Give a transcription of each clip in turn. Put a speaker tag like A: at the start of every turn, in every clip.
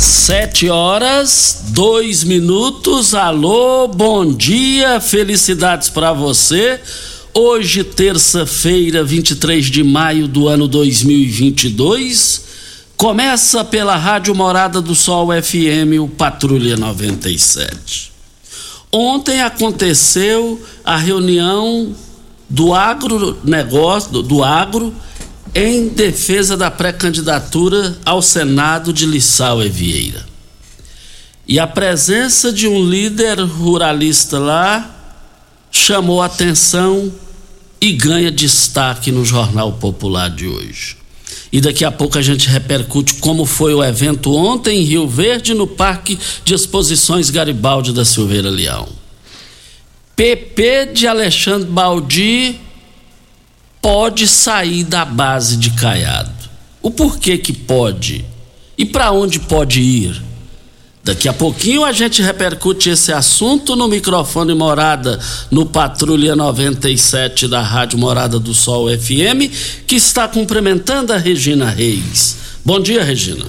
A: Sete horas, dois minutos. Alô, bom dia, felicidades para você. Hoje, terça-feira, 23 de maio do ano 2022, começa pela Rádio Morada do Sol FM, o Patrulha 97. Ontem aconteceu a reunião do agronegócio, do, do agro, em defesa da pré-candidatura ao Senado de Lissau Evieira. E a presença de um líder ruralista lá chamou atenção e ganha destaque no Jornal Popular de hoje. E daqui a pouco a gente repercute como foi o evento ontem em Rio Verde, no Parque de Exposições Garibaldi da Silveira Leão. PP de Alexandre Baldi pode sair da base de Caiado. O porquê que pode? E para onde pode ir? Daqui a pouquinho a gente repercute esse assunto no microfone Morada, no Patrulha 97 da Rádio Morada do Sol FM, que está cumprimentando a Regina Reis. Bom dia, Regina.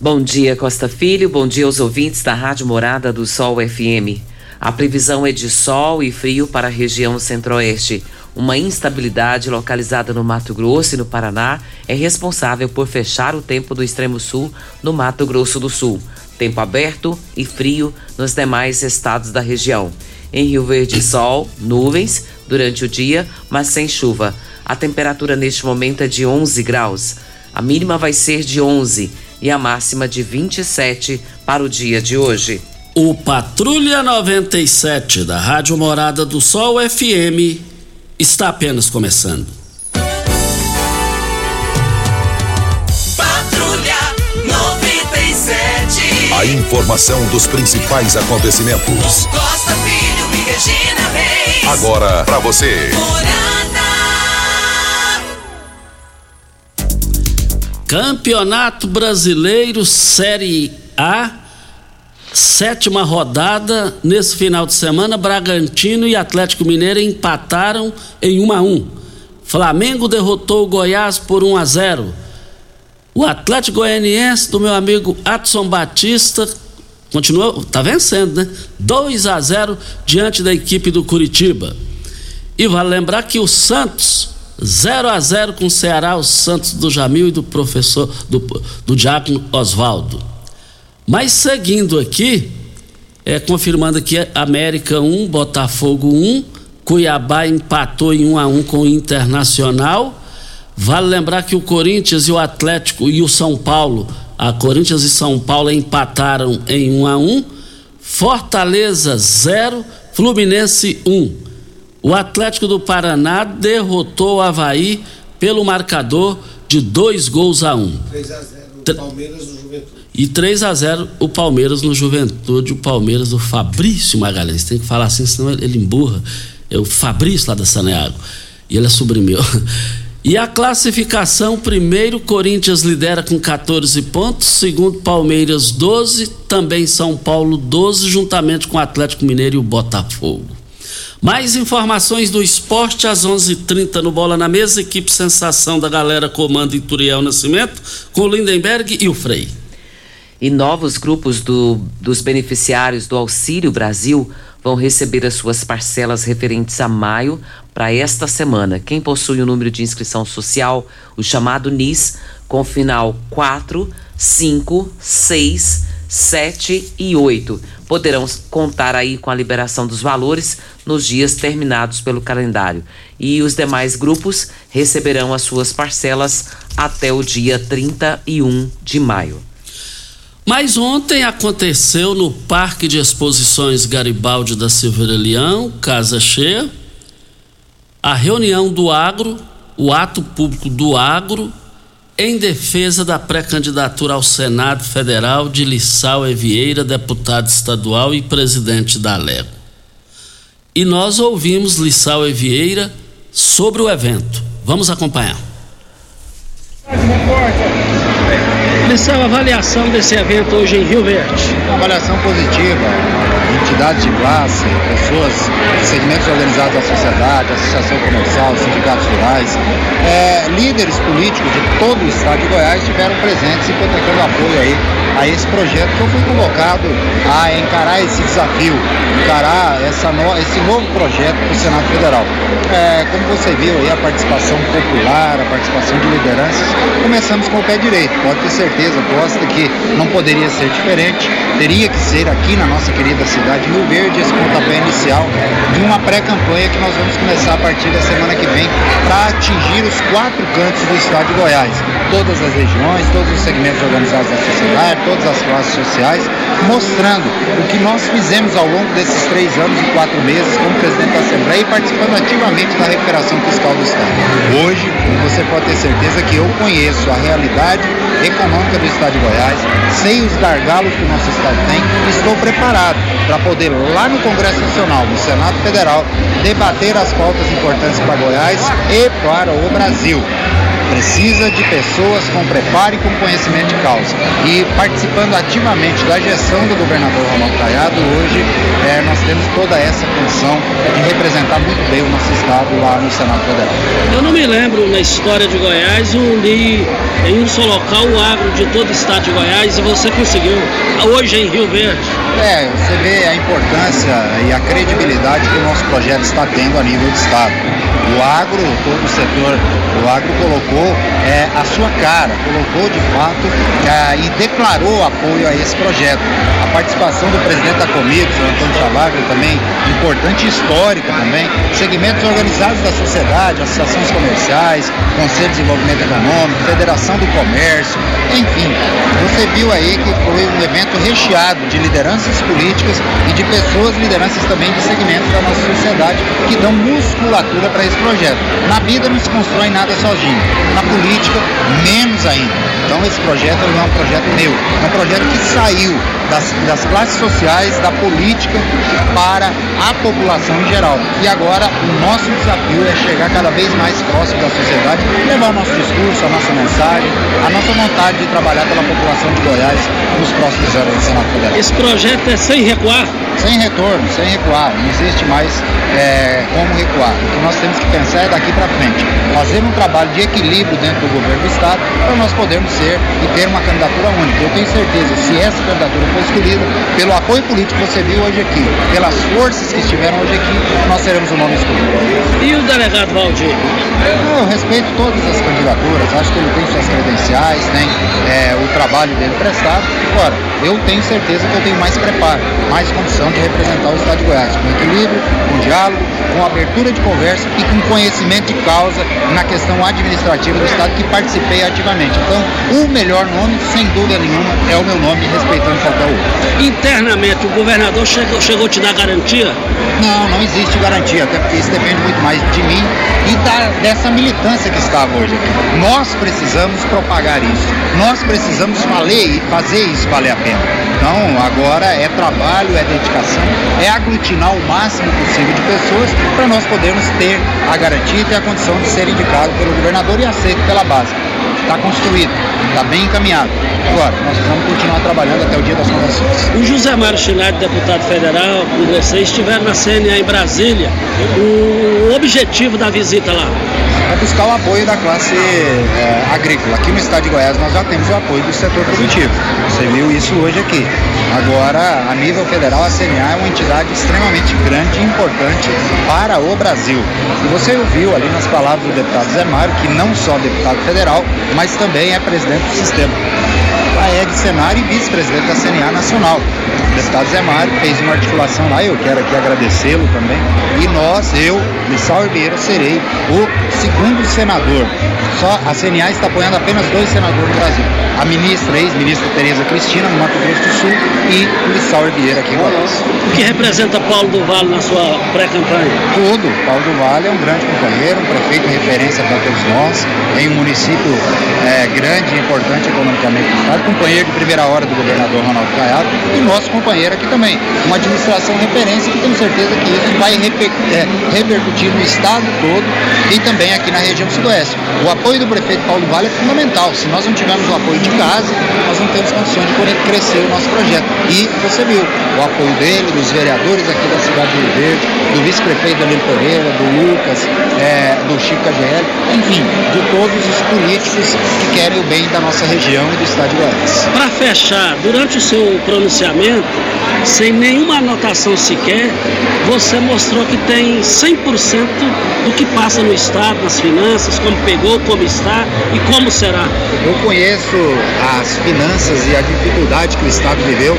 B: Bom dia, Costa Filho. Bom dia aos ouvintes da Rádio Morada do Sol FM. A previsão é de sol e frio para a região centro-oeste. Uma instabilidade localizada no Mato Grosso e no Paraná é responsável por fechar o tempo do extremo sul no Mato Grosso do Sul. Tempo aberto e frio nos demais estados da região. Em Rio Verde, sol, nuvens durante o dia, mas sem chuva. A temperatura neste momento é de 11 graus. A mínima vai ser de 11 e a máxima de 27 para o dia de hoje.
A: O Patrulha 97 da Rádio Morada do Sol FM está apenas começando.
C: Patrulha 97.
D: A informação dos principais acontecimentos.
C: Costa Filho e Regina Reis.
D: Agora para você.
A: Campeonato Brasileiro Série A, sétima rodada. Nesse final de semana, Bragantino e Atlético Mineiro empataram em 1 a 1. Flamengo derrotou o Goiás por 1 a 0. O Atlético Goianiense do meu amigo Adson Batista continua, tá vencendo, né? 2 a 0 diante da equipe do Curitiba. E vale lembrar que o Santos 0 a 0 com o Ceará, o Santos do Jamil e do professor do, do Diácono Oswaldo. Mas seguindo aqui, é confirmando aqui América 1, Botafogo 1, Cuiabá empatou em 1 a 1 com o Internacional. Vale lembrar que o Corinthians e o Atlético e o São Paulo, a Corinthians e São Paulo empataram em 1 a 1. Fortaleza 0, Fluminense 1. O Atlético do Paraná derrotou o Havaí pelo marcador de dois gols a um.
E: 3 a 0
A: O Palmeiras no Juventude. E 3 a 0 o Palmeiras no Juventude, o Palmeiras do Fabrício Magalhães. Tem que falar assim, senão ele, emburra. É o Fabrício lá da Saneago. E ele é meu. E a classificação, primeiro, Corinthians lidera com 14 pontos, segundo, Palmeiras 12, também São Paulo 12, juntamente com o Atlético Mineiro e o Botafogo. Mais informações do esporte às 11:30 h 30 no Bola na Mesa, equipe Sensação da Galera comando Ituriel Nascimento, com Lindenberg e o Frei.
B: E novos grupos do, dos beneficiários do Auxílio Brasil vão receber as suas parcelas referentes a maio para esta semana. Quem possui o número de inscrição social, o chamado NIS, com final 4, 5, 6, 7 e 8, poderão contar aí com a liberação dos valores nos dias terminados pelo calendário. E os demais grupos receberão as suas parcelas até o dia 31 de maio.
A: Mas ontem aconteceu no Parque de Exposições Garibaldi da Silveira Leão, casa cheia, a reunião do agro, o ato público do agro, em defesa da pré-candidatura ao Senado Federal de Lissau Evieira, deputado estadual e presidente da Lego. E nós ouvimos Lissau Evieira sobre o evento. Vamos acompanhar.
E: Lissau, avaliação desse evento hoje em Rio Verde.
F: Uma avaliação positiva entidades de classe, pessoas, segmentos organizados da sociedade, associação comercial, sindicatos rurais, é, líderes políticos de todo o estado de Goiás estiveram presentes e prestando apoio aí a esse projeto que eu fui convocado a encarar esse desafio, encarar essa no, esse novo projeto para o Senado Federal. É, como você viu aí, a participação popular, a participação de lideranças, começamos com o pé direito. Pode ter certeza, posta que não poderia ser diferente, teria que ser aqui na nossa querida cidade de Rio Verde esse pontapé inicial de uma pré-campanha que nós vamos começar a partir da semana que vem para atingir os quatro cantos do estado de Goiás. Todas as regiões, todos os segmentos organizados da sociedade, todas as classes sociais, mostrando o que nós fizemos ao longo desses três anos e quatro meses como presidente da Assembleia e participando ativamente da recuperação fiscal do Estado. Hoje, você pode ter certeza que eu conheço a realidade econômica do Estado de Goiás, sei os gargalos que o nosso Estado tem e estou preparado para poder, lá no Congresso Nacional, no Senado Federal, debater as pautas importantes para Goiás e para o Brasil precisa de pessoas com preparo e com conhecimento de causa. E participando ativamente da gestão do governador Ronaldo Caiado, hoje é, nós temos toda essa função de representar muito bem o nosso estado lá no Senado Federal.
E: Eu não me lembro na história de Goiás unir em um só local o agro de todo o estado de Goiás e você conseguiu hoje em Rio Verde.
F: É, você vê a importância e a credibilidade que o nosso projeto está tendo a nível do estado. O agro, todo o setor, o agro colocou é, a sua cara, colocou de fato é, e declarou apoio a esse projeto. A participação do presidente da Comigo, o Antônio Chavarga, também importante e histórica também, segmentos organizados da sociedade, associações comerciais, Conselho de Desenvolvimento Econômico, Federação do Comércio, enfim, você viu aí que foi um evento recheado de lideranças políticas e de pessoas, lideranças também de segmentos da nossa sociedade que dão musculatura para esse projeto. Na vida não se constrói nada sozinho na política, menos ainda. Então esse projeto não é um projeto meu, é um projeto que saiu das, das classes sociais, da política para a população em geral. E agora o nosso desafio é chegar cada vez mais próximo da sociedade, levar o nosso discurso, a nossa mensagem, a nossa vontade de trabalhar pela população de Goiás nos próximos anos do Senado Federal.
E: Esse projeto é sem recuar?
F: Sem retorno, sem recuar. Não existe mais é, como recuar. O que nós temos que pensar é daqui para frente. Fazer um trabalho de equilíbrio dentro do governo do Estado para nós podermos e ter uma candidatura única. Eu tenho certeza, se essa candidatura for escolhida, pelo apoio político que você viu hoje aqui, pelas forças que estiveram hoje aqui, nós teremos o nome escolhido.
E: E o delegado Valdir?
F: Eu respeito todas as candidaturas, acho que ele tem suas credenciais, tem é, o trabalho dele prestado. Agora, eu tenho certeza que eu tenho mais preparo, mais condição condição de representar o Estado de Goiás, com equilíbrio, com diálogo, com abertura de conversa e com conhecimento de causa na questão administrativa do Estado que participei ativamente. Então, o melhor nome, sem dúvida nenhuma, é o meu nome, respeitando qualquer outro.
E: Internamente, o governador chegou, chegou a te dar garantia?
F: Não, não existe garantia, até porque isso depende muito mais de mim e da, dessa militância que estava hoje aqui. Nós precisamos propagar isso, nós precisamos fazer, fazer isso valer a pena. Então, agora é trabalho, é dedicação, é aglutinar o máximo possível de pessoas para nós podermos ter a garantia e ter a condição de ser indicado pelo governador e aceito pela base. Está construído, está bem encaminhado. Agora, nós vamos continuar trabalhando até o dia das convenções.
E: O José Mário Chinardi, deputado federal, com você, estiveram na CNA em Brasília. O objetivo da visita lá?
F: É buscar o apoio da classe é, agrícola. Aqui no estado de Goiás nós já temos o apoio do setor produtivo. Você viu isso hoje aqui. Agora, a nível federal, a CNA é uma entidade extremamente grande e importante para o Brasil. E você ouviu ali nas palavras do deputado Zé Mário, que não só deputado federal, mas também é presidente do sistema. A Ed Senar e vice-presidente da CNA Nacional. O deputado Zé Mário fez uma articulação lá, eu quero aqui agradecê-lo também. E nós, eu, Lissau Ribeiro, serei o segundo senador. Só a CNA está apoiando apenas dois senadores no Brasil. A ministra, ex-ministra Tereza Cristina, no Mato Grosso do Sul, e o Lissau Ribeiro aqui em Goiás.
E: O que representa Paulo do Vale na sua pré-campanha?
F: Tudo. Paulo do Vale é um grande companheiro, um prefeito de referência para todos nós, em um município é, grande e importante economicamente do Estado, companheiro de primeira hora do governador Ronaldo Caiado e nosso companheiro aqui também. Uma administração referência que tenho certeza que isso vai é, repercutir no Estado todo e também aqui na região sudoeste. O apoio do prefeito Paulo Vale é fundamental. Se nós não tivermos o apoio de casa, nós não temos condições de crescer o nosso projeto. E você viu o apoio dele, dos vereadores aqui da cidade de Rio Verde, do vice-prefeito Danilo Pereira, do Lucas, é, do Chico KGL, enfim, de todos os políticos que querem o bem da nossa região e do estado de Goiás.
E: Para fechar, durante o seu pronunciamento, sem nenhuma anotação sequer, você mostrou que tem 100% do que passa no Estado, nas finanças, como pegou, como está e como será.
F: Eu conheço as finanças e a dificuldade que o Estado viveu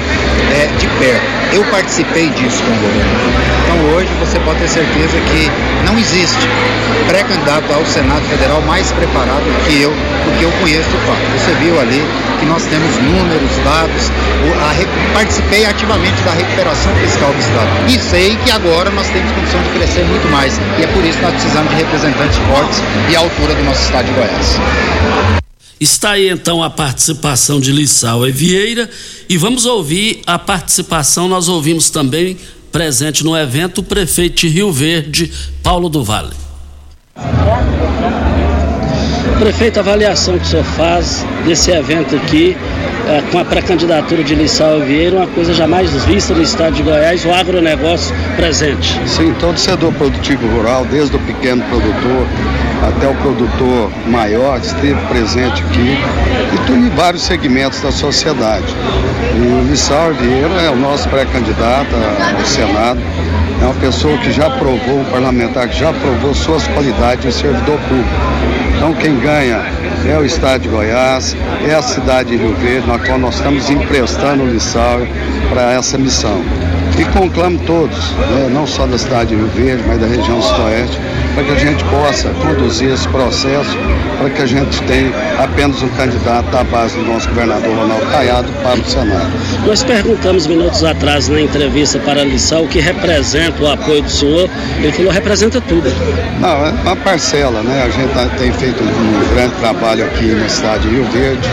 F: é, de perto. Eu participei disso com o governo. Então hoje você pode ter certeza que não existe pré-candidato ao Senado Federal mais preparado que eu, porque eu conheço o fato. Você viu ali que nós temos números, dados, participei ativamente da recuperação fiscal do Estado. E sei que agora nós temos condição de crescer muito mais. E é por isso que nós precisamos de representantes fortes e à altura do nosso Estado de Goiás.
A: Está aí então a participação de Lissau e Vieira e vamos ouvir a participação, nós ouvimos também presente no evento o prefeito de Rio Verde, Paulo do Vale.
E: Prefeito, a avaliação que o senhor faz desse evento aqui, com a pré-candidatura de Lissau Vieira, uma coisa jamais vista no estado de Goiás, o agronegócio presente.
G: Sim, todo setor produtivo rural, desde o pequeno produtor até o produtor maior, esteve presente aqui, e em vários segmentos da sociedade. E Lissau Vieira é o nosso pré-candidato ao Senado, é uma pessoa que já provou, um parlamentar que já provou suas qualidades em servidor público. Então quem ganha é o estado de Goiás, é a cidade de Rio Verde, na qual nós estamos emprestando o Lissau para essa missão. E conclamo todos, né, não só da cidade de Rio Verde, mas da região sudoeste, para que a gente possa conduzir esse processo, para que a gente tenha apenas um candidato da base do nosso governador Ronaldo Caiado para o Senado.
E: Nós perguntamos minutos atrás na entrevista para a Lissau o que representa o apoio do senhor. Ele falou representa tudo.
G: Não, é uma parcela, né? A gente tá, tem feito um grande trabalho aqui na cidade de Rio Verde.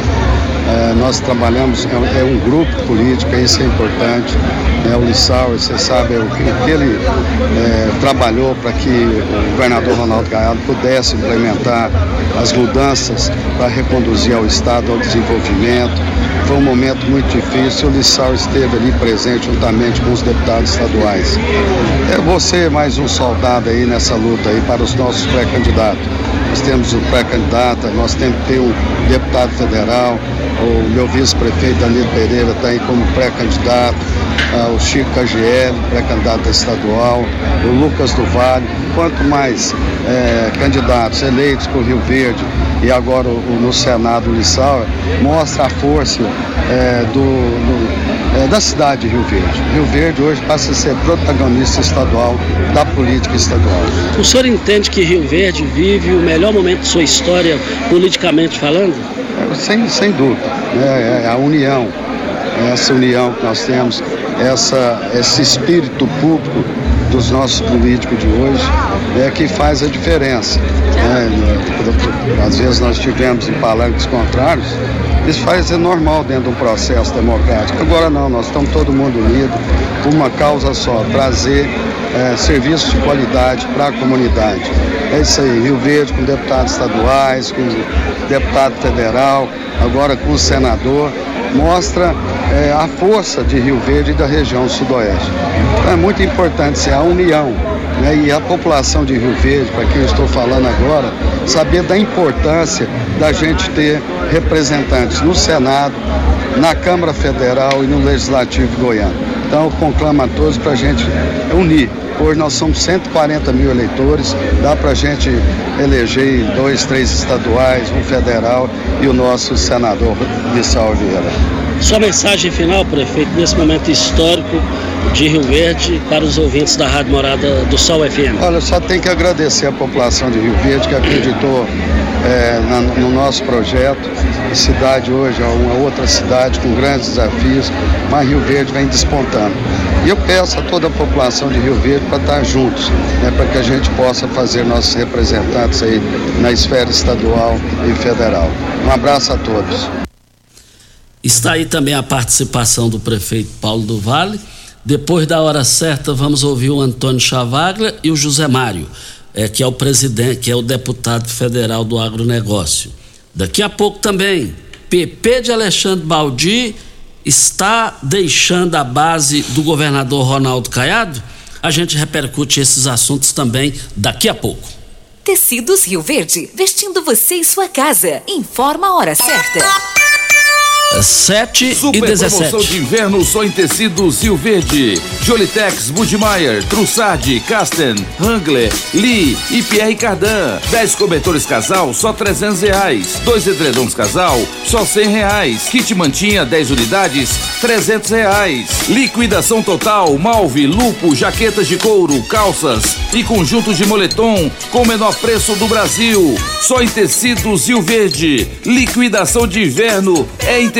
G: É, nós trabalhamos, é, é, um grupo político, isso é importante. É, o Lissau, você sabe o que, que ele é, trabalhou para que o governador Ronaldo Gaiado pudesse implementar as mudanças para reconduzir ao Estado ao desenvolvimento. Foi um momento muito difícil, o Lissau esteve ali presente juntamente com os deputados estaduais. É você mais um soldado aí nessa luta aí para os nossos pré-candidatos. Nós temos o pré-candidato, nós temos que ter um deputado federal, o meu vice-prefeito Danilo Pereira está aí como pré-candidato, uh, o Chico KGL, pré-candidato estadual, o Lucas do Vale, quanto mais eh, candidatos eleitos por Rio Verde e agora o, no Senado o Lissau, mostra a força eh, do, do é, da cidade de Rio Verde. Rio Verde hoje passa a ser protagonista estadual da política estadual.
E: O senhor entende que Rio Verde vive o melhor momento de sua história, politicamente falando?
G: É, sem, sem dúvida. Né? É a união, essa união que nós temos, essa, esse espírito público dos nossos políticos de hoje é que faz a diferença. Né? Às vezes nós tivemos em palanques contrários, isso faz é normal dentro de um processo democrático. Agora não, nós estamos todo mundo unido por uma causa só, trazer é, serviços de qualidade para a comunidade. É isso aí, Rio Verde com deputados estaduais, com deputado federal, agora com o senador, mostra é, a força de Rio Verde e da região sudoeste. Então é muito importante ser a união né, e a população de Rio Verde, para quem eu estou falando agora, saber da importância da gente ter representantes no Senado, na Câmara Federal e no Legislativo goiano. Então eu conclamo a todos para a gente unir. Hoje nós somos 140 mil eleitores, dá para a gente eleger dois, três estaduais, um federal e o nosso senador Lissau Vieira.
E: Sua mensagem final, prefeito, nesse momento histórico de Rio Verde para os ouvintes da Rádio Morada do Sol FM.
G: Olha, só tenho que agradecer a população de Rio Verde que acreditou é, na, no nosso projeto. A cidade hoje é uma outra cidade com grandes desafios, mas Rio Verde vem despontando. E eu peço a toda a população de Rio Verde para estar juntos, né, para que a gente possa fazer nossos representantes aí na esfera estadual e federal. Um abraço a todos.
A: Está aí também a participação do prefeito Paulo do Vale. Depois da hora certa, vamos ouvir o Antônio Chavaglia e o José Mário, é, que é o presidente, que é o deputado federal do agronegócio. Daqui a pouco também, PP de Alexandre Baldi está deixando a base do governador Ronaldo Caiado? A gente repercute esses assuntos também daqui a pouco.
H: Tecidos Rio Verde, vestindo você e sua casa. Informa a hora certa.
A: 7
I: Super
A: e 17.
I: promoção de inverno só em tecidos Rio Verde. Jolitex, Budmeier, Trussardi, Casten, Hangler, Lee e Pierre Cardan. 10 cobertores casal, só 300 reais. Dois edredons casal, só 100 reais. Kit mantinha, 10 unidades, 300 reais. Liquidação total, malve, lupo, jaquetas de couro, calças e conjuntos de moletom com o menor preço do Brasil. Só em tecidos Rio Verde. Liquidação de inverno é em Tecidos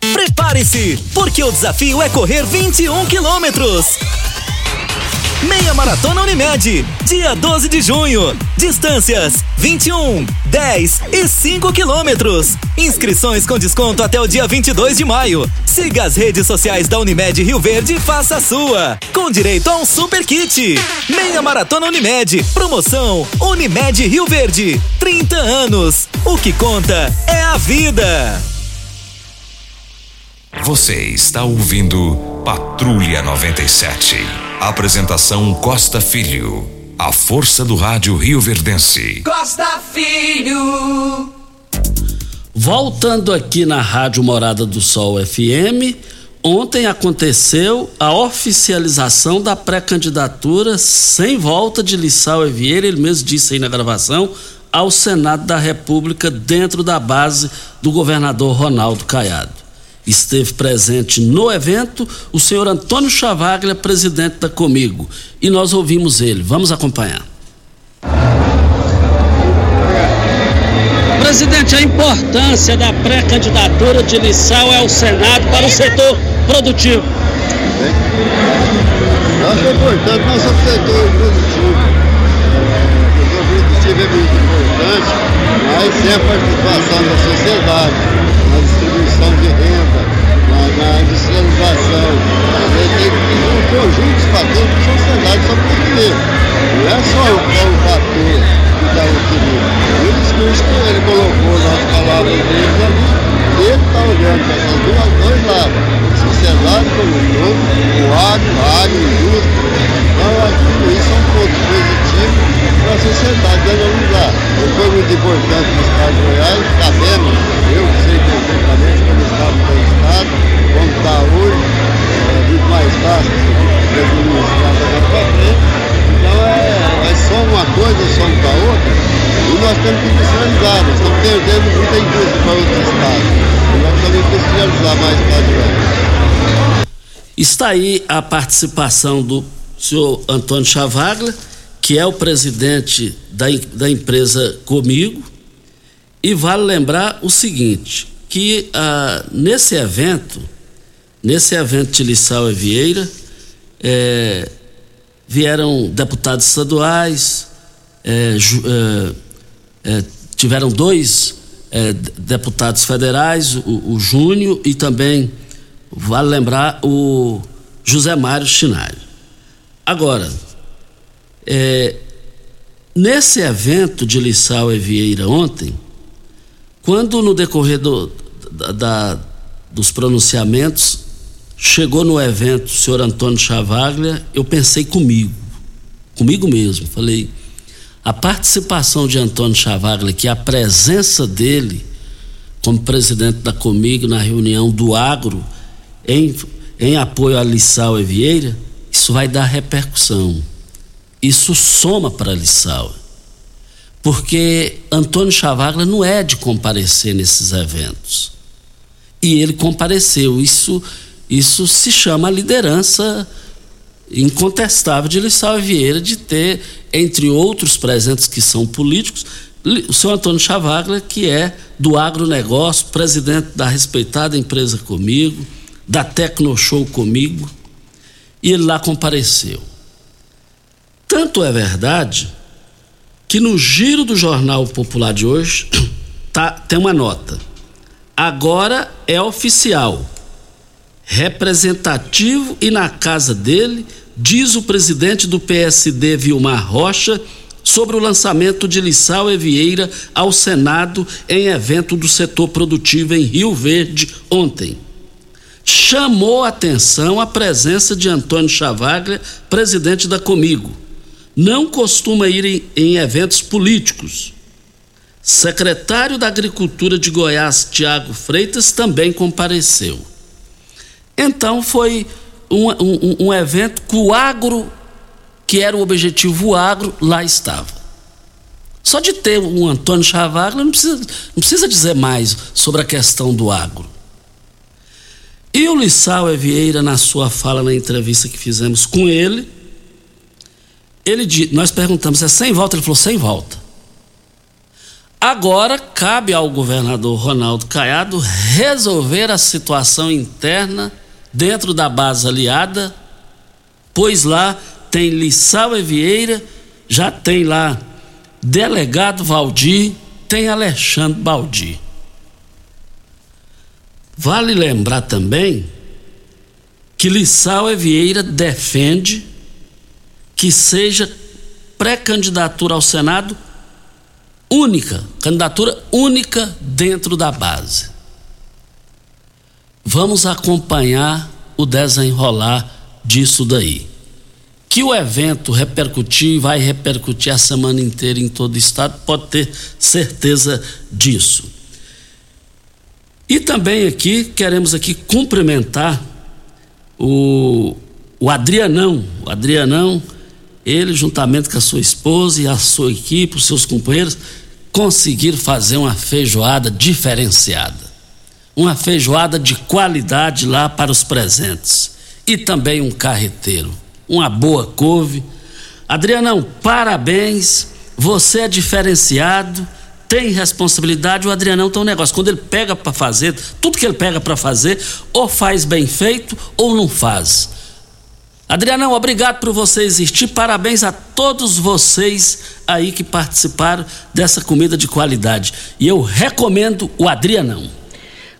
J: Prepare-se, porque o desafio é correr 21 quilômetros. Meia Maratona Unimed, dia 12 de junho. Distâncias 21, 10 e 5 quilômetros. Inscrições com desconto até o dia 22 de maio. Siga as redes sociais da Unimed Rio Verde e faça a sua. Com direito a um super kit. Meia Maratona Unimed. Promoção Unimed Rio Verde. 30 anos. O que conta é a vida.
D: Você está ouvindo Patrulha 97. Apresentação Costa Filho. A força do rádio Rio Verdense.
C: Costa Filho.
A: Voltando aqui na Rádio Morada do Sol FM, ontem aconteceu a oficialização da pré-candidatura sem volta de Lissau Vieira, ele mesmo disse aí na gravação, ao Senado da República dentro da base do governador Ronaldo Caiado. Esteve presente no evento o senhor Antônio Chavaglia, presidente da Comigo, e nós ouvimos ele. Vamos acompanhar.
E: Presidente, a importância da pré-candidatura de Lissau ao Senado para o setor produtivo.
K: Acho é importante não só para o setor produtivo. O setor produtivo é muito importante, mas sem a participação da sociedade, na distribuição de renda, na, industrialização. Tem um conjunto de fatores que a sociedade só pode ter. Não é só o, o fator da UTI. E o discurso que ele colocou nas palavras dele ali, ele está olhando para essas duas, dois lados, sociedade como um todo, o agro, a agroindústria. Então, tudo isso é um ponto positivo para a sociedade analisar. Foi muito importante no Estado de Goiás, sabemos, eu sei como estava o Estado, como está hoje, é muito mais fácil administrar daqui para frente. Então é, é só uma coisa, só para outra, e nós temos que industrializar, nós estamos perdendo muita indústria para outros estados. E nós que industrializar mais para adiante.
A: Está aí a participação do senhor Antônio Chavaglia, que é o presidente da, da empresa Comigo, e vale lembrar o seguinte, que ah, nesse evento, nesse evento de Lissau e Vieira, é, vieram deputados estaduais, é, ju, é, tiveram dois deputados federais, o, o Júnior e também, vale lembrar, o José Mário Chinari. Agora, nesse evento de Lissau e Vieira ontem, quando no decorrer do, da, da, dos pronunciamentos Chegou no evento o senhor Antônio Chavaglia, eu pensei comigo, comigo mesmo. Falei, a participação de Antônio Chavaglia, que a presença dele como presidente da Comigo na reunião do Agro, em, em apoio a Lissau e Vieira, isso vai dar repercussão. Isso soma para Lissau. Porque Antônio Chavaglia não é de comparecer nesses eventos. E ele compareceu. Isso isso se chama liderança incontestável de Lissau Vieira de ter, entre outros presentes que são políticos, o senhor Antônio Chavaglia, que é do agronegócio, presidente da respeitada empresa comigo, da Tecnoshow comigo, e ele lá compareceu. Tanto é verdade que no giro do Jornal Popular de hoje tá, tem uma nota. Agora é oficial representativo e na casa dele, diz o presidente do PSD, Vilmar Rocha, sobre o lançamento de Lissau e Vieira ao Senado em evento do setor produtivo em Rio Verde ontem. Chamou atenção a presença de Antônio Chavaglia, presidente da Comigo. Não costuma ir em, em eventos políticos. Secretário da Agricultura de Goiás, Tiago Freitas, também compareceu. Então foi um, um, um evento que o agro, que era o objetivo agro, lá estava. Só de ter um Antônio Chavaglia não precisa, não precisa dizer mais sobre a questão do agro. E o Lissau Vieira, na sua fala na entrevista que fizemos com ele, ele nós perguntamos, é sem volta? Ele falou, sem volta. Agora cabe ao governador Ronaldo Caiado resolver a situação interna dentro da base aliada, pois lá tem Lissau e Vieira, já tem lá delegado Valdir, tem Alexandre Baldi. Vale lembrar também que Lissau e Vieira defende que seja pré-candidatura ao Senado única, candidatura única dentro da base. Vamos acompanhar o desenrolar disso daí. Que o evento repercutir, vai repercutir a semana inteira em todo o estado, pode ter certeza disso. E também aqui queremos aqui cumprimentar o, o Adrianão. O Adrianão, ele juntamente com a sua esposa e a sua equipe, os seus companheiros, conseguiram fazer uma feijoada diferenciada. Uma feijoada de qualidade lá para os presentes. E também um carreteiro. Uma boa couve. Adrianão, parabéns. Você é diferenciado tem responsabilidade, o Adrianão tem um negócio. Quando ele pega para fazer, tudo que ele pega para fazer, ou faz bem feito ou não faz. Adrianão, obrigado por você existir. Parabéns a todos vocês aí que participaram dessa comida de qualidade. E eu recomendo o Adrianão.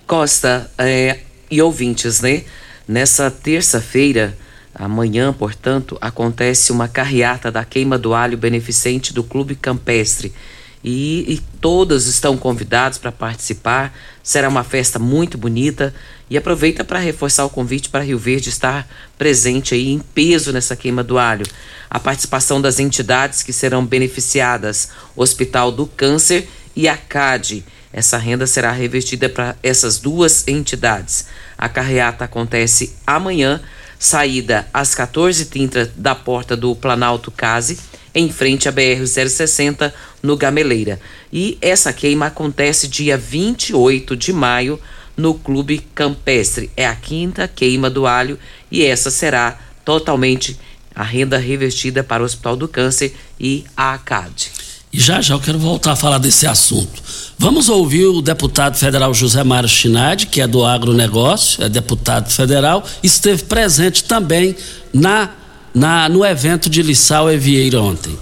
B: Costa é, e ouvintes, né? Nessa terça-feira, amanhã, portanto, acontece uma carreata da queima do alho beneficente do Clube Campestre e, e todas estão convidadas para participar. Será uma festa muito bonita e aproveita para reforçar o convite para Rio Verde estar presente aí em peso nessa queima do alho. A participação das entidades que serão beneficiadas: Hospital do Câncer e a CAD. Essa renda será revertida para essas duas entidades. A carreata acontece amanhã, saída às 14h30 da porta do Planalto Case em frente à BR-060, no Gameleira. E essa queima acontece dia 28 de maio no Clube Campestre. É a quinta queima do alho e essa será totalmente a renda revertida para o Hospital do Câncer e a ACAD.
A: E já já eu quero voltar a falar desse assunto. Vamos ouvir o deputado federal José Mário Chinade, que é do agronegócio, é deputado federal, esteve presente também na na, no evento de Lissau Evieira ontem.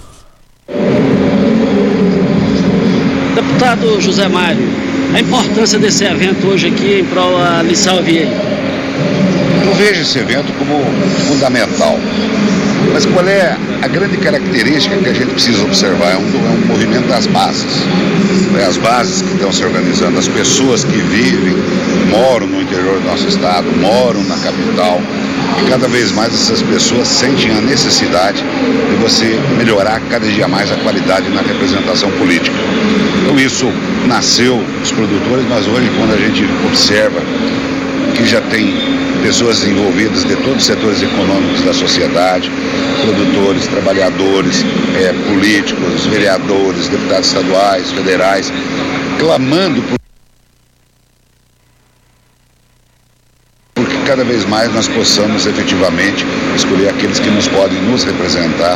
A: Deputado José Mário, a importância desse evento hoje aqui em prol da Lissau Evieira.
L: Eu vejo esse evento como fundamental. Mas qual é a grande característica que a gente precisa observar? É um, é um movimento das bases. É as bases que estão se organizando, as pessoas que vivem, moram no interior do nosso estado, moram na capital, e cada vez mais essas pessoas sentem a necessidade de você melhorar cada dia mais a qualidade na representação política. Então isso nasceu dos produtores, mas hoje quando a gente observa que já tem pessoas envolvidas de todos os setores econômicos da sociedade, produtores, trabalhadores, é, políticos, vereadores, deputados estaduais, federais, clamando por cada vez mais nós possamos efetivamente escolher aqueles que nos podem nos representar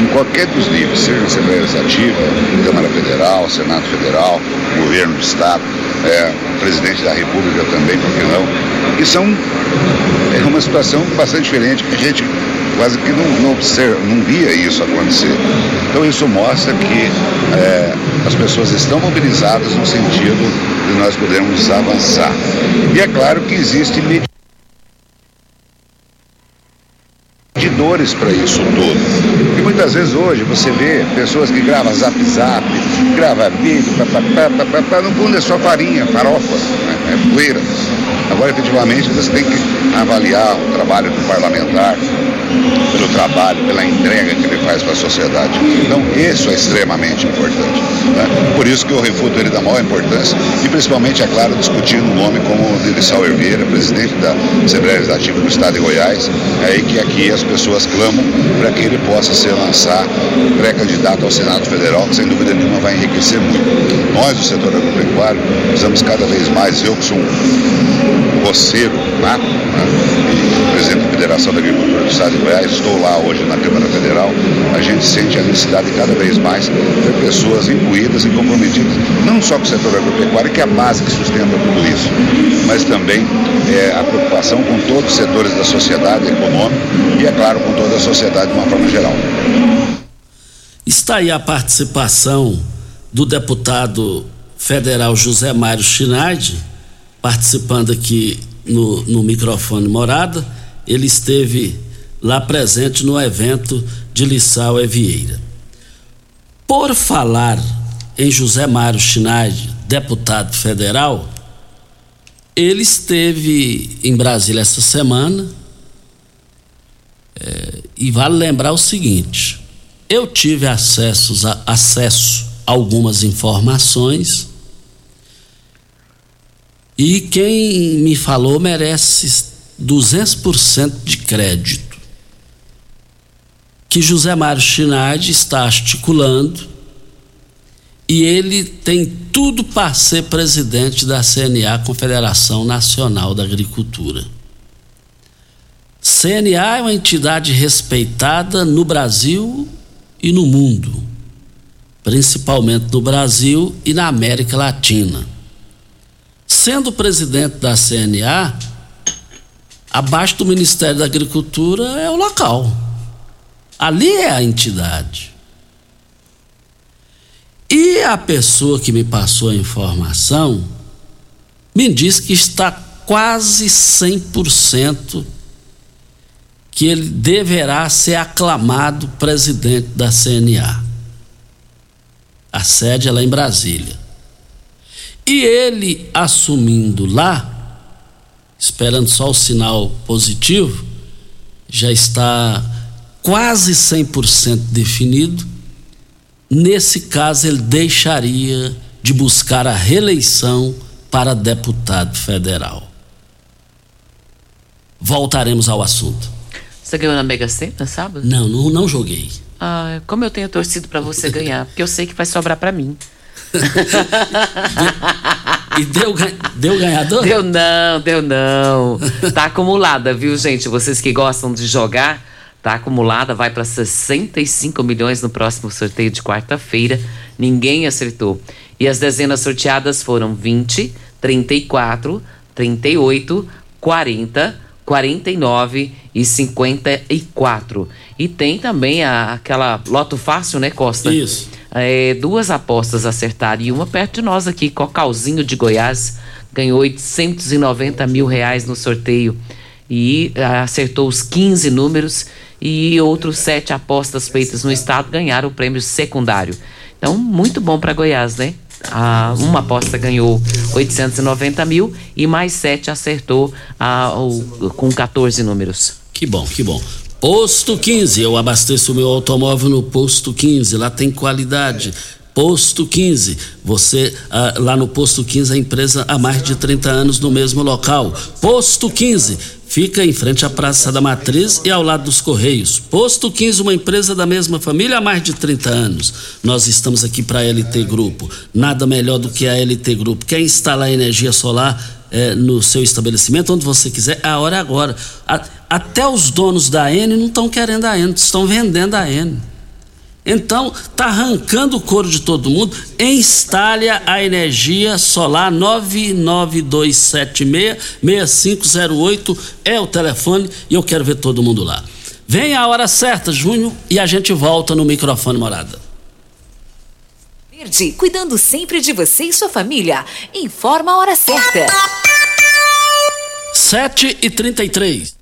L: em qualquer dos níveis, seja Assembleia Legislativa, Câmara Federal, Senado Federal, Governo do Estado, é, Presidente da República também, por que não? E são é uma situação bastante diferente a gente quase que não, não, observa, não via isso acontecer. Então isso mostra que é, as pessoas estão mobilizadas no sentido de nós podermos avançar. E é claro que existe medidores para isso tudo. E muitas vezes hoje você vê pessoas que gravam zap zap, grava vídeo, papapá, papapá, no fundo é só farinha, farofa, né? é poeira. Agora efetivamente você tem que avaliar o trabalho do parlamentar, pelo trabalho, pela entrega que ele faz para a sociedade. Então, isso é extremamente importante. Né? Por isso que eu refuto ele da maior importância e, principalmente, é claro, discutindo um nome como o de Lissau Herveira, presidente da Assembleia Legislativa do Estado de Goiás, é aí que aqui as pessoas clamam para que ele possa ser lançar pré-candidato ao Senado Federal, que sem dúvida nenhuma vai enriquecer muito. Nós, do setor agropecuário, precisamos cada vez mais, eu que sou um roceiro, né? e presidente Federação da Agricultura do Estado de Goiás, estou lá hoje na Câmara Federal, a gente sente a necessidade cada vez mais de pessoas incluídas e comprometidas, não só com o setor agropecuário, que é a base que sustenta tudo isso, mas também é, a preocupação com todos os setores da sociedade econômica e, é claro, com toda a sociedade de uma forma geral.
A: Está aí a participação do deputado federal José Mário Chinardi, participando aqui no, no microfone Morada. Ele esteve lá presente no evento de Lissau Evieira. Por falar em José Mário Schneid, deputado federal, ele esteve em Brasília essa semana é, e vale lembrar o seguinte: eu tive acesso a, acesso a algumas informações E quem me falou merece 200% de crédito. Que José Mário Chinardi está articulando e ele tem tudo para ser presidente da CNA, Confederação Nacional da Agricultura. CNA é uma entidade respeitada no Brasil e no mundo, principalmente no Brasil e na América Latina. Sendo presidente da CNA, abaixo do Ministério da Agricultura é o local. Ali é a entidade. E a pessoa que me passou a informação me disse que está quase 100% que ele deverá ser aclamado presidente da CNA. A sede é lá em Brasília. E ele assumindo lá, esperando só o sinal positivo, já está quase 100% definido Nesse caso, ele deixaria de buscar a reeleição para deputado federal. Voltaremos ao assunto.
B: Você ganhou na Mega Sena, sábado?
A: Não, não, não joguei.
B: Ah, como eu tenho torcido para você ganhar, porque eu sei que vai sobrar para mim.
A: e deu, deu ganhador?
B: Deu não, deu não. Tá acumulada, viu, gente? Vocês que gostam de jogar, Está acumulada, vai para 65 milhões no próximo sorteio de quarta-feira. Ninguém acertou. E as dezenas sorteadas foram 20, 34, 38, 40, 49 e 54. E tem também a, aquela loto fácil, né, Costa?
A: Isso.
B: É, duas apostas acertaram e uma perto de nós aqui, Cocalzinho de Goiás, ganhou 890 mil reais no sorteio e acertou os 15 números e outros sete apostas feitas no estado ganharam o prêmio secundário. Então, muito bom para Goiás, né? Ah, uma aposta ganhou 890 mil e mais sete acertou ah, o, com 14 números.
A: Que bom, que bom. Posto 15, eu abasteço o meu automóvel no Posto 15, lá tem qualidade. Posto 15, você ah, lá no Posto 15, a empresa há mais de 30 anos no mesmo local. Posto 15, Fica em frente à Praça da Matriz e ao lado dos Correios. Posto 15, uma empresa da mesma família há mais de 30 anos. Nós estamos aqui para a LT Grupo. Nada melhor do que a LT Grupo. Quer instalar energia solar é, no seu estabelecimento, onde você quiser, a hora é agora. A, até os donos da N não estão querendo a N, estão vendendo a N. Então, está arrancando o couro de todo mundo. Instale a energia solar 99276-6508 é o telefone e eu quero ver todo mundo lá. Vem a hora certa, Júnior, e a gente volta no microfone morada.
H: Verde, cuidando sempre de você e sua família. Informa a hora certa.
A: 7 e 33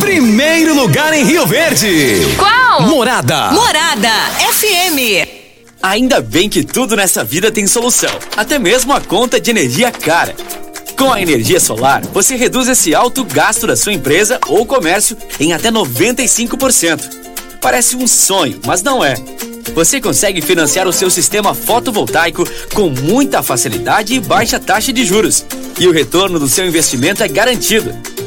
J: Primeiro lugar em Rio Verde.
H: Qual?
J: Morada.
H: Morada FM.
J: Ainda bem que tudo nessa vida tem solução, até mesmo a conta de energia cara. Com a energia solar, você reduz esse alto gasto da sua empresa ou comércio em até 95%. Parece um sonho, mas não é. Você consegue financiar o seu sistema fotovoltaico com muita facilidade e baixa taxa de juros. E o retorno do seu investimento é garantido.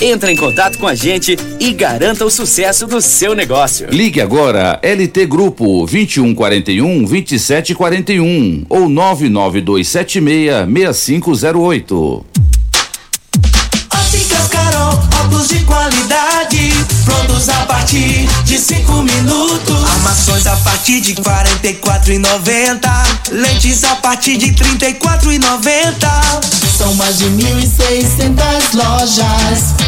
J: Entre em contato com a gente e garanta o sucesso do seu negócio.
I: Ligue agora LT Grupo 2141 2741 ou 99276 6508.
C: Óticas Carol, óculos de qualidade, prontos a partir de cinco minutos. Armações a partir de quarenta e quatro e noventa, lentes a partir de trinta e quatro e noventa. São mais de mil e seiscentas lojas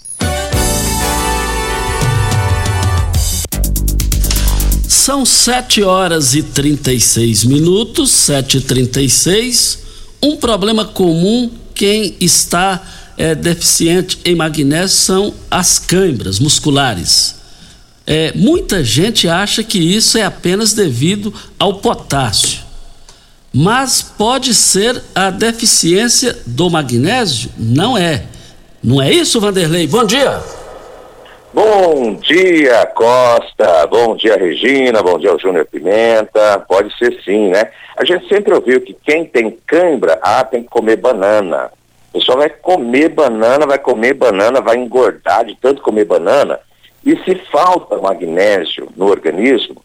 A: São 7 horas e 36 minutos, 7 e 36 Um problema comum, quem está é, deficiente em magnésio são as câimbras musculares. É, muita gente acha que isso é apenas devido ao potássio, mas pode ser a deficiência do magnésio? Não é. Não é isso, Vanderlei? Bom dia.
M: Bom dia, Costa. Bom dia, Regina. Bom dia Júnior Pimenta. Pode ser sim, né? A gente sempre ouviu que quem tem cãibra, ah, tem que comer banana. O pessoal vai comer banana, vai comer banana, vai engordar de tanto comer banana. E se falta magnésio no organismo,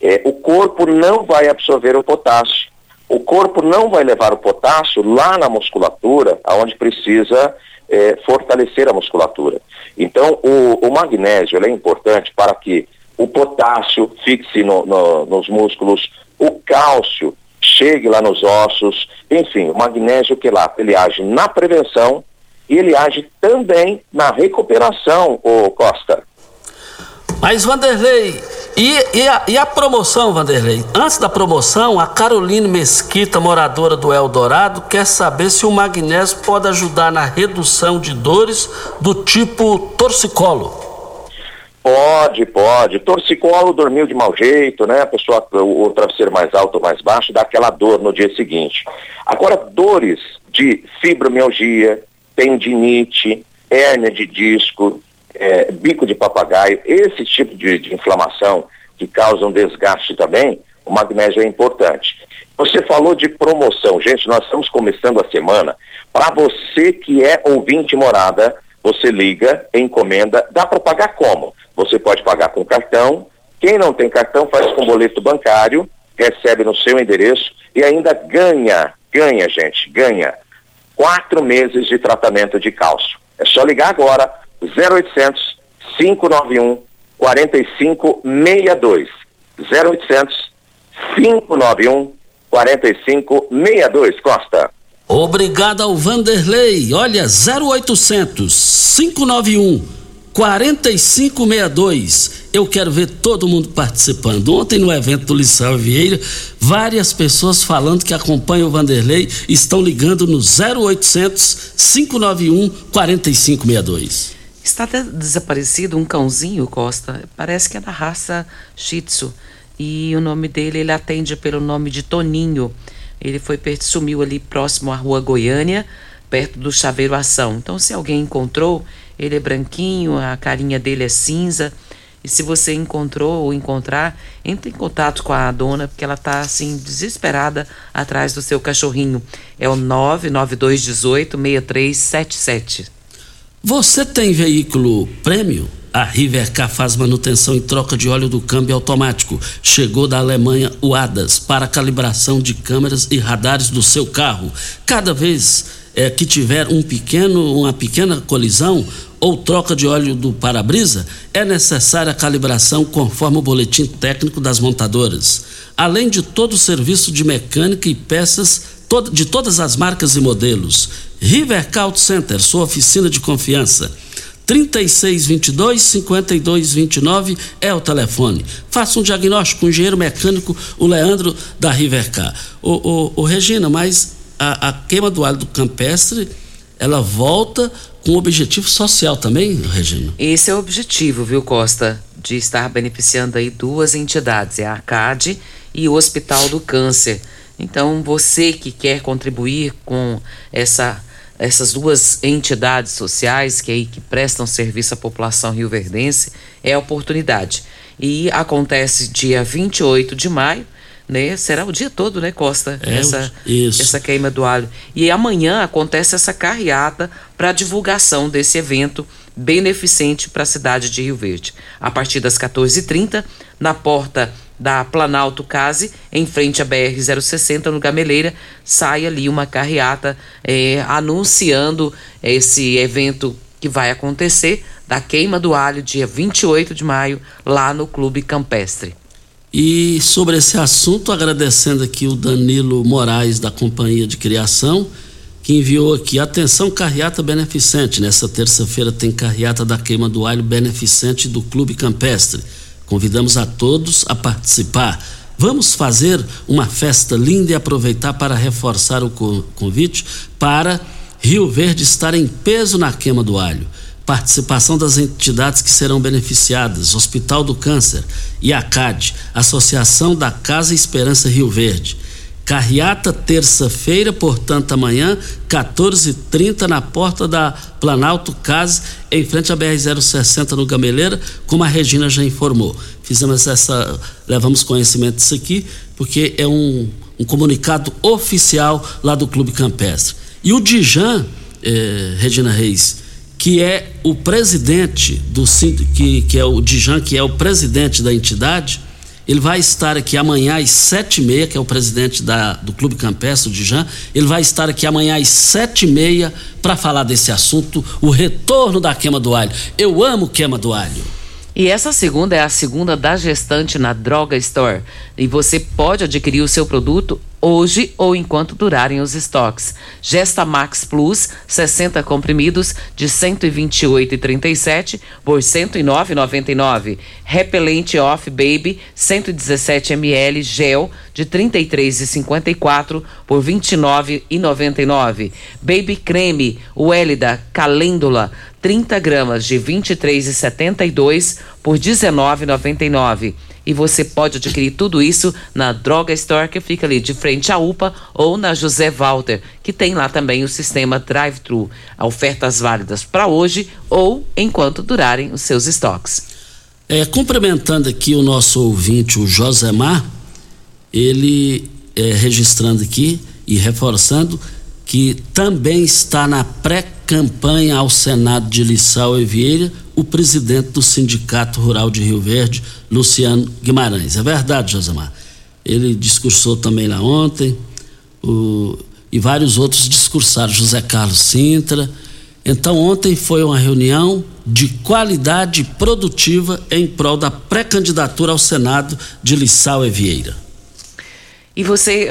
M: é, o corpo não vai absorver o potássio. O corpo não vai levar o potássio lá na musculatura, aonde precisa é, fortalecer a musculatura. Então, o, o magnésio é importante para que o potássio fixe no, no, nos músculos, o cálcio chegue lá nos ossos, enfim, o magnésio que lá, ele age na prevenção e ele age também na recuperação, o Costa.
A: Mas, Vanderlei, e, e, a, e, a, promoção, Vanderlei? Antes da promoção, a Caroline Mesquita, moradora do Eldorado, quer saber se o magnésio pode ajudar na redução de dores do tipo torcicolo.
M: Pode, pode. Torcicolo dormiu de mau jeito, né? A pessoa, o, o travesseiro mais alto ou mais baixo, dá aquela dor no dia seguinte. Agora, dores de fibromialgia, tendinite, hérnia de disco, é, bico de papagaio, esse tipo de, de inflamação que causa um desgaste também, o magnésio é importante. Você falou de promoção. Gente, nós estamos começando a semana. Para você que é ouvinte morada, você liga, encomenda. Dá para pagar como? Você pode pagar com cartão. Quem não tem cartão faz com boleto bancário, recebe no seu endereço e ainda ganha, ganha, gente, ganha quatro meses de tratamento de cálcio. É só ligar agora 0800 591 4562. 0800 591 4562, Costa.
A: Obrigado ao Vanderlei. Olha, 0800 591 4562. Eu quero ver todo mundo participando. Ontem no evento do Lissau Vieira, várias pessoas falando que acompanham o Vanderlei estão ligando no 0800 591 4562.
B: Está desaparecido um cãozinho, Costa. Parece que é da raça Shih Tzu. E o nome dele, ele atende pelo nome de Toninho. Ele foi sumiu ali próximo à Rua Goiânia, perto do Chaveiro Ação. Então, se alguém encontrou, ele é branquinho, a carinha dele é cinza. E se você encontrou ou encontrar, entre em contato com a dona, porque ela está assim desesperada atrás do seu cachorrinho. É o 99218 6377.
A: Você tem veículo prêmio? A Rivercar faz manutenção e troca de óleo do câmbio automático. Chegou da Alemanha o ADAS para calibração de câmeras e radares do seu carro. Cada vez é, que tiver um pequeno, uma pequena colisão ou troca de óleo do para-brisa, é necessária a calibração conforme o boletim técnico das montadoras. Além de todo o serviço de mecânica e peças de todas as marcas e modelos. Rivercar Auto Center, sua oficina de confiança. 3622 5229 é o telefone. Faça um diagnóstico com o engenheiro mecânico, o Leandro da Rivercar. Ô, ô Regina, mas a, a, queima do alho do campestre, ela volta com objetivo social também, Regina?
B: Esse é o objetivo, viu, Costa? De estar beneficiando aí duas entidades, é a ARCAD e o Hospital do Câncer. Então, você que quer contribuir com essa essas duas entidades sociais que aí que prestam serviço à população rioverdense é a oportunidade. E acontece dia 28 de maio, né? Será o dia todo, né, Costa?
A: É,
B: essa,
A: isso.
B: essa queima do alho. E amanhã acontece essa carreata para divulgação desse evento beneficente para a cidade de Rio Verde. A partir das 14h30, na porta da Planalto Case, em frente à BR-060, no Gameleira, sai ali uma carreata é, anunciando esse evento que vai acontecer da queima do alho, dia 28 de maio, lá no Clube Campestre.
A: E sobre esse assunto, agradecendo aqui o Danilo Moraes, da Companhia de Criação, que enviou aqui, atenção carreata beneficente, nessa terça-feira tem carreata da queima do alho beneficente do Clube Campestre Convidamos a todos a participar. Vamos fazer uma festa linda e aproveitar para reforçar o convite para Rio Verde estar em peso na queima do alho. Participação das entidades que serão beneficiadas: Hospital do Câncer e a CAD, Associação da Casa Esperança Rio Verde. Carreata, terça-feira, portanto, amanhã, 14h30, na porta da Planalto Case, em frente à BR-060 no Gameleira, como a Regina já informou. Fizemos essa. levamos conhecimento disso aqui, porque é um, um comunicado oficial lá do Clube Campestre. E o Dijan, eh, Regina Reis, que é o presidente do que, que é o Dijan, que é o presidente da entidade ele vai estar aqui amanhã às sete e meia, que é o presidente da, do Clube Campestre, o Dijan. Ele vai estar aqui amanhã às sete e meia para falar desse assunto, o retorno da queima do alho. Eu amo queima do alho.
B: E essa segunda é a segunda da gestante na Droga Store. E você pode adquirir o seu produto hoje ou enquanto durarem os estoques. Gesta Max Plus, 60 comprimidos de 128,37 por 109,99. Repelente Off Baby, 117 ml gel de 33,54 por 29,99. Baby Creme Wélida Calêndula, 30 gramas de 23,72 por 19,99 e você pode adquirir tudo isso na Droga Store que fica ali de frente à UPA ou na José Walter, que tem lá também o sistema drive-thru. Ofertas válidas para hoje ou enquanto durarem os seus estoques.
A: É, cumprimentando aqui o nosso ouvinte, o Josemar, ele é, registrando aqui e reforçando que também está na pré-campanha ao Senado de Lissau e Vieira o presidente do Sindicato Rural de Rio Verde, Luciano Guimarães. É verdade, Josemar. Ele discursou também lá ontem, o, e vários outros discursaram, José Carlos Sintra. Então, ontem foi uma reunião de qualidade produtiva em prol da pré-candidatura ao Senado de Lissau e Vieira.
B: E você,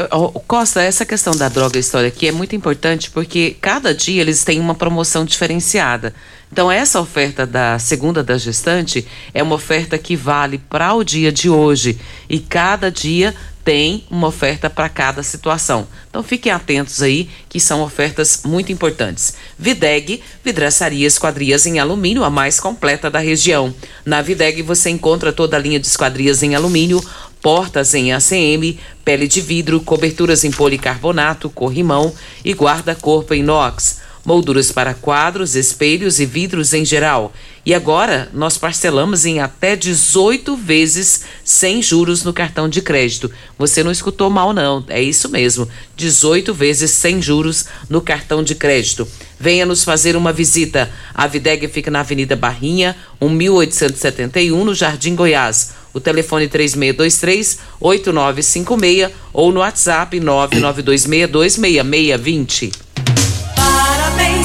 B: Costa, essa questão da droga história aqui é muito importante porque cada dia eles têm uma promoção diferenciada. Então, essa oferta da segunda da gestante é uma oferta que vale para o dia de hoje. E cada dia tem uma oferta para cada situação. Então fiquem atentos aí, que são ofertas muito importantes. Videg, vidraçaria esquadrias em alumínio, a mais completa da região. Na Videg você encontra toda a linha de esquadrias em alumínio, portas em ACM, pele de vidro, coberturas em policarbonato, corrimão e guarda-corpo inox molduras para quadros, espelhos e vidros em geral. E agora nós parcelamos em até 18 vezes sem juros no cartão de crédito. Você não escutou mal, não. É isso mesmo. 18 vezes sem juros no cartão de crédito. Venha nos fazer uma visita. A Videg fica na Avenida Barrinha, 1871, no Jardim Goiás. O telefone 3623-8956 ou no WhatsApp 992626620.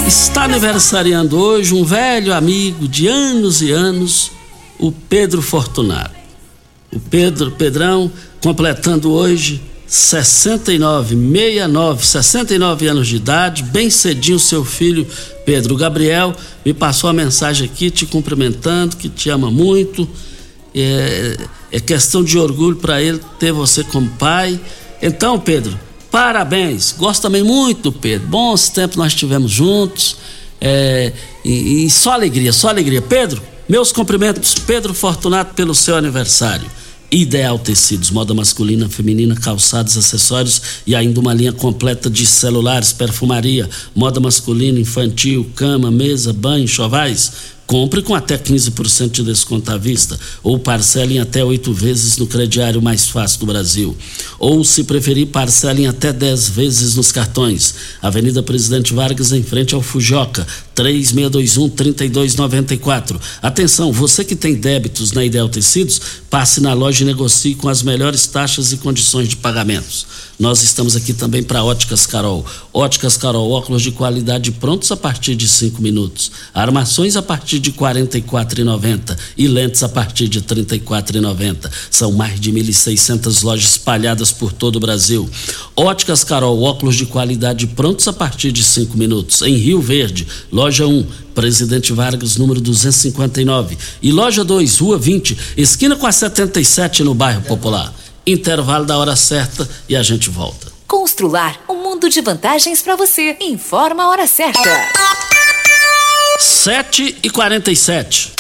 A: Está aniversariando hoje um velho amigo de anos e anos, o Pedro Fortunato. O Pedro Pedrão completando hoje 69, 69, 69 anos de idade, bem cedinho seu filho Pedro Gabriel me passou a mensagem aqui te cumprimentando, que te ama muito. É, é questão de orgulho para ele ter você como pai. Então, Pedro, parabéns. Gosto também muito Pedro. Bons tempos nós tivemos juntos. É, e, e só alegria, só alegria. Pedro, meus cumprimentos, Pedro Fortunato, pelo seu aniversário. Ideal Tecidos, moda masculina, feminina, calçados, acessórios e ainda uma linha completa de celulares, perfumaria, moda masculina, infantil, cama, mesa, banho, chovais. Compre com até 15% de desconto à vista ou parcelem até oito vezes no crediário mais fácil do Brasil. Ou, se preferir, parcelem até 10 vezes nos cartões. Avenida Presidente Vargas, em frente ao Fujoca, 3621-3294. Atenção, você que tem débitos na Ideal Tecidos, passe na loja e negocie com as melhores taxas e condições de pagamentos. Nós estamos aqui também para Óticas Carol. Óticas Carol, óculos de qualidade prontos a partir de 5 minutos. Armações a partir de R$ 44,90 e lentes a partir de R$ 34,90. São mais de 1.600 lojas espalhadas por todo o Brasil. Óticas Carol, óculos de qualidade prontos a partir de 5 minutos. Em Rio Verde, loja 1, Presidente Vargas, número 259. E loja 2, Rua 20, esquina com a 77 no bairro Popular intervalo da hora certa e a gente volta.
H: Constrular um mundo de vantagens para você. Informa a hora certa.
A: 7 e 47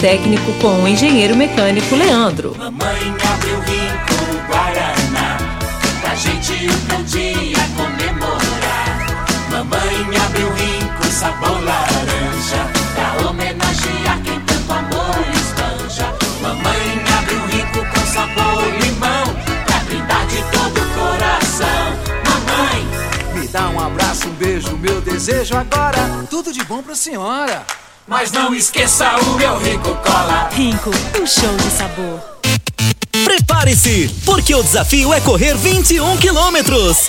N: técnico com o engenheiro mecânico Leandro.
C: Mamãe abriu rico Guaraná, pra gente um dia comemorar. Mamãe abriu rico sabor laranja, pra homenagear quem tanto amor espanja. Mamãe abriu rico com sabor limão, pra brindar de todo o coração. Mamãe,
O: me dá um abraço, um beijo, meu desejo agora. Tudo de bom pra senhora.
C: Mas não esqueça o meu Rico Cola.
N: Rico, um show de sabor.
J: Prepare-se, porque o desafio é correr 21 quilômetros.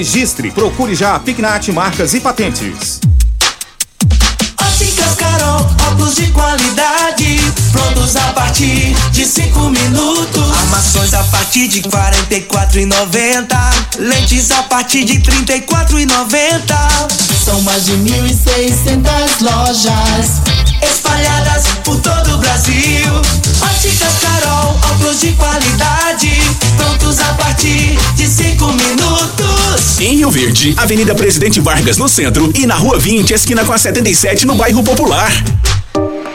P: registre, procure já a Pignat Marcas e Patentes.
C: Óticas Carol, óculos de qualidade, prontos a partir de cinco minutos. Armações a partir de 44,90. Lentes a partir de 34,90. São mais de 1.600 lojas espalhadas por todo o Brasil. Óticas Carol, óculos de qualidade, prontos a partir de 5 minutos.
Q: Em Rio Verde, Avenida Presidente Vargas no centro e na Rua 20, esquina com a 77 no bairro Popular.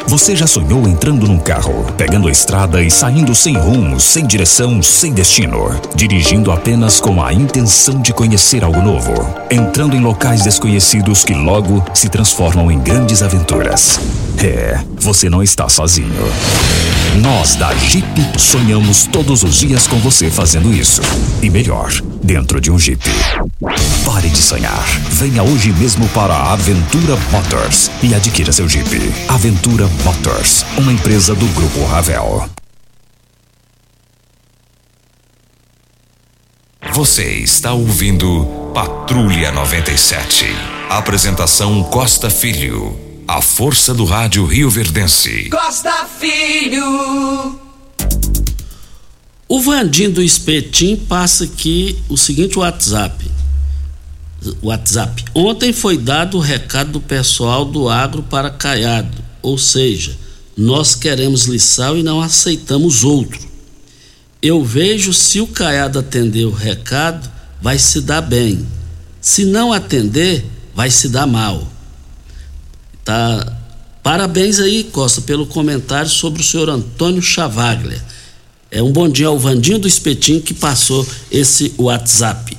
R: Você já sonhou entrando num carro, pegando a estrada e saindo sem rumo, sem direção, sem destino, dirigindo apenas com a intenção de conhecer algo novo, entrando em locais desconhecidos que logo se transformam em grandes aventuras? É, você não está sozinho. Nós da Jeep sonhamos todos os dias com você fazendo isso. E melhor, dentro de um Jeep. Pare de sonhar. Venha hoje mesmo para a Aventura Motors e adquira seu Jeep. Aventura Motors, uma empresa do Grupo Ravel.
S: Você está ouvindo Patrulha 97. Apresentação Costa Filho. A força do rádio Rio Verdense.
C: Costa Filho.
A: O Vandim do Espetim passa aqui o seguinte WhatsApp. WhatsApp. Ontem foi dado o recado do pessoal do agro para Caiado, ou seja, nós queremos liçal e não aceitamos outro. Eu vejo se o Caiado atender o recado, vai se dar bem. Se não atender, vai se dar mal. Tá? Parabéns aí, Costa, pelo comentário sobre o senhor Antônio Chavaglia. É um bom dia ao Vandinho do Espetinho que passou esse WhatsApp.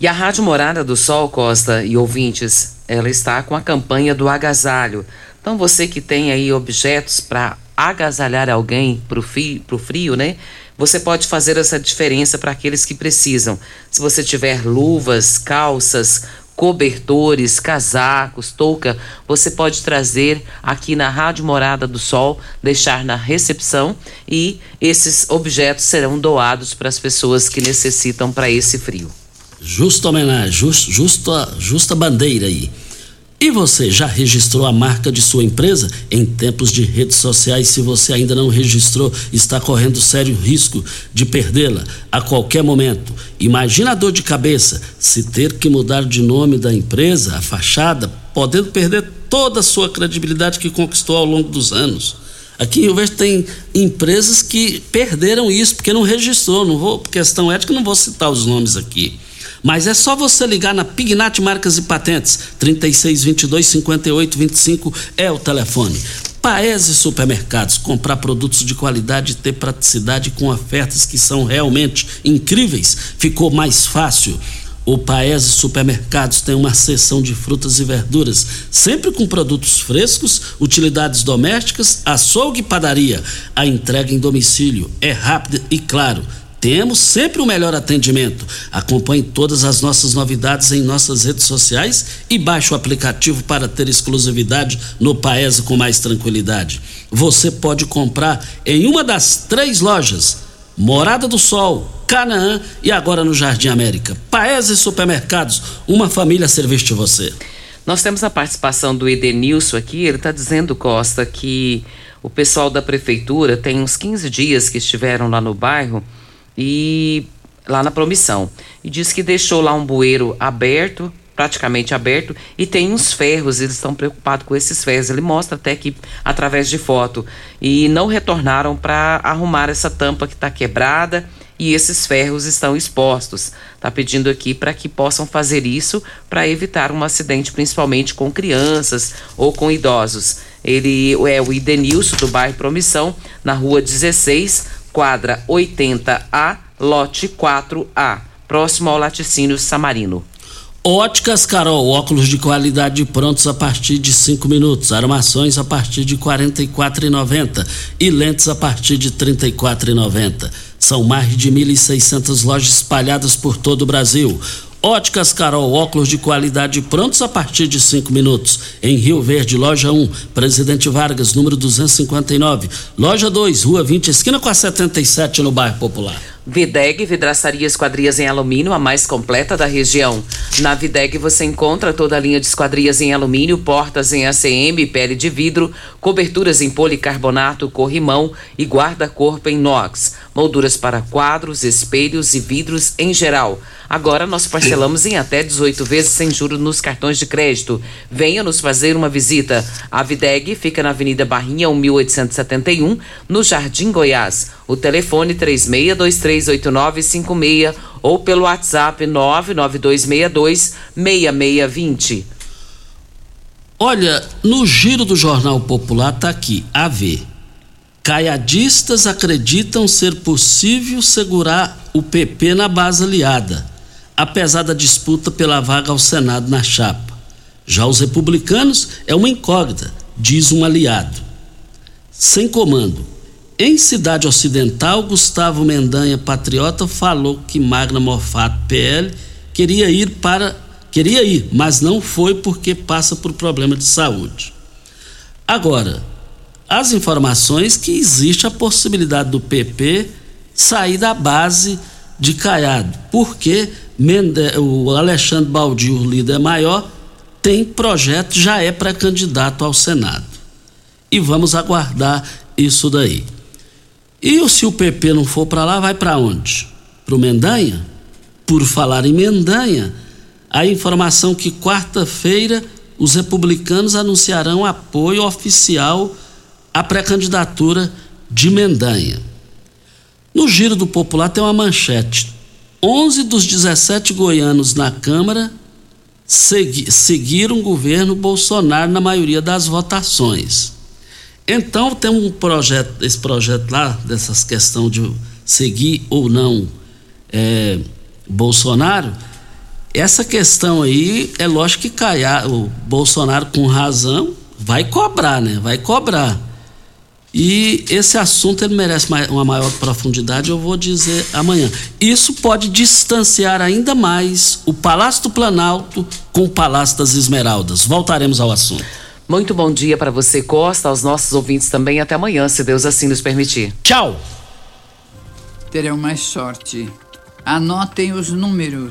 B: E a Rádio Morada do Sol Costa e ouvintes, ela está com a campanha do agasalho. Então você que tem aí objetos para agasalhar alguém para o frio, frio, né? Você pode fazer essa diferença para aqueles que precisam. Se você tiver luvas, calças, cobertores, casacos, touca, você pode trazer aqui na Rádio Morada do Sol, deixar na recepção e esses objetos serão doados para as pessoas que necessitam para esse frio.
A: Justa homenagem, just, justa, justa bandeira aí. E você já registrou a marca de sua empresa? Em tempos de redes sociais, se você ainda não registrou, está correndo sério risco de perdê-la a qualquer momento. Imagina a dor de cabeça se ter que mudar de nome da empresa, a fachada, podendo perder toda a sua credibilidade que conquistou ao longo dos anos. Aqui em Verde tem empresas que perderam isso porque não registrou, não vou, por questão ética, não vou citar os nomes aqui. Mas é só você ligar na Pignat Marcas e Patentes, 3622 5825 é o telefone. Paese Supermercados, comprar produtos de qualidade e ter praticidade com ofertas que são realmente incríveis, ficou mais fácil. O Paese Supermercados tem uma seção de frutas e verduras, sempre com produtos frescos, utilidades domésticas, açougue e padaria. A entrega em domicílio é rápida e claro temos sempre o melhor atendimento. Acompanhe todas as nossas novidades em nossas redes sociais e baixe o aplicativo para ter exclusividade no Paese com mais tranquilidade. Você pode comprar em uma das três lojas: Morada do Sol, Canaã e agora no Jardim América. Paese Supermercados, uma família a serviço de você.
B: Nós temos a participação do Edenilson aqui, ele está dizendo, Costa, que o pessoal da prefeitura tem uns 15 dias que estiveram lá no bairro e lá na promissão. E diz que deixou lá um bueiro aberto, praticamente aberto, e tem uns ferros, eles estão preocupados com esses ferros. Ele mostra até que através de foto. E não retornaram para arrumar essa tampa que está quebrada e esses ferros estão expostos. Está pedindo aqui para que possam fazer isso para evitar um acidente, principalmente com crianças ou com idosos. Ele é o Idenilson do bairro Promissão, na rua 16, quadra 80A, lote 4A, próximo ao laticínio Samarino.
A: Óticas Carol, óculos de qualidade prontos a partir de 5 minutos, armações a partir de R$ 44,90 e lentes a partir de R$ 34,90. São mais de 1.600 lojas espalhadas por todo o Brasil. Óticas Carol, óculos de qualidade prontos a partir de cinco minutos. Em Rio Verde, loja 1, Presidente Vargas, número 259. Loja 2, Rua 20, esquina com a 77, no bairro Popular.
B: Videg Vidraçaria Esquadrias em Alumínio, a mais completa da região. Na Videg você encontra toda a linha de esquadrias em alumínio, portas em ACM, pele de vidro, coberturas em policarbonato, corrimão e guarda-corpo em inox, molduras para quadros, espelhos e vidros em geral. Agora nós parcelamos em até 18 vezes sem juros nos cartões de crédito. Venha nos fazer uma visita. A Videg fica na Avenida Barrinha 1871, no Jardim Goiás. O telefone 36238956 ou pelo WhatsApp 99262 6620.
A: Olha, no giro do Jornal Popular tá aqui, a ver. Caiadistas acreditam ser possível segurar o PP na base aliada apesar da disputa pela vaga ao Senado na chapa. Já os republicanos é uma incógnita, diz um aliado. Sem comando. Em Cidade Ocidental, Gustavo Mendanha, patriota, falou que Magna Mofato, PL, queria ir para queria ir, mas não foi porque passa por problema de saúde. Agora, as informações que existe a possibilidade do PP sair da base de Caiado, porque o Alexandre Baldi, o líder maior, tem projeto, já é pré-candidato ao Senado. E vamos aguardar isso daí. E se o PP não for para lá, vai para onde? Para o Mendanha? Por falar em Mendanha, a informação que quarta-feira os republicanos anunciarão apoio oficial à pré-candidatura de Mendanha. No Giro do Popular tem uma manchete. 11 dos 17 goianos na Câmara segui, seguiram o governo Bolsonaro na maioria das votações. Então tem um projeto, esse projeto lá, dessas questão de seguir ou não é, Bolsonaro, essa questão aí é lógico que Caia, o Bolsonaro com razão vai cobrar, né? Vai cobrar. E esse assunto ele merece uma maior profundidade, eu vou dizer amanhã. Isso pode distanciar ainda mais o Palácio do Planalto com o Palácio das Esmeraldas. Voltaremos ao assunto.
B: Muito bom dia para você, Costa, aos nossos ouvintes também. Até amanhã, se Deus assim nos permitir.
A: Tchau.
T: Terão mais sorte. Anotem os números.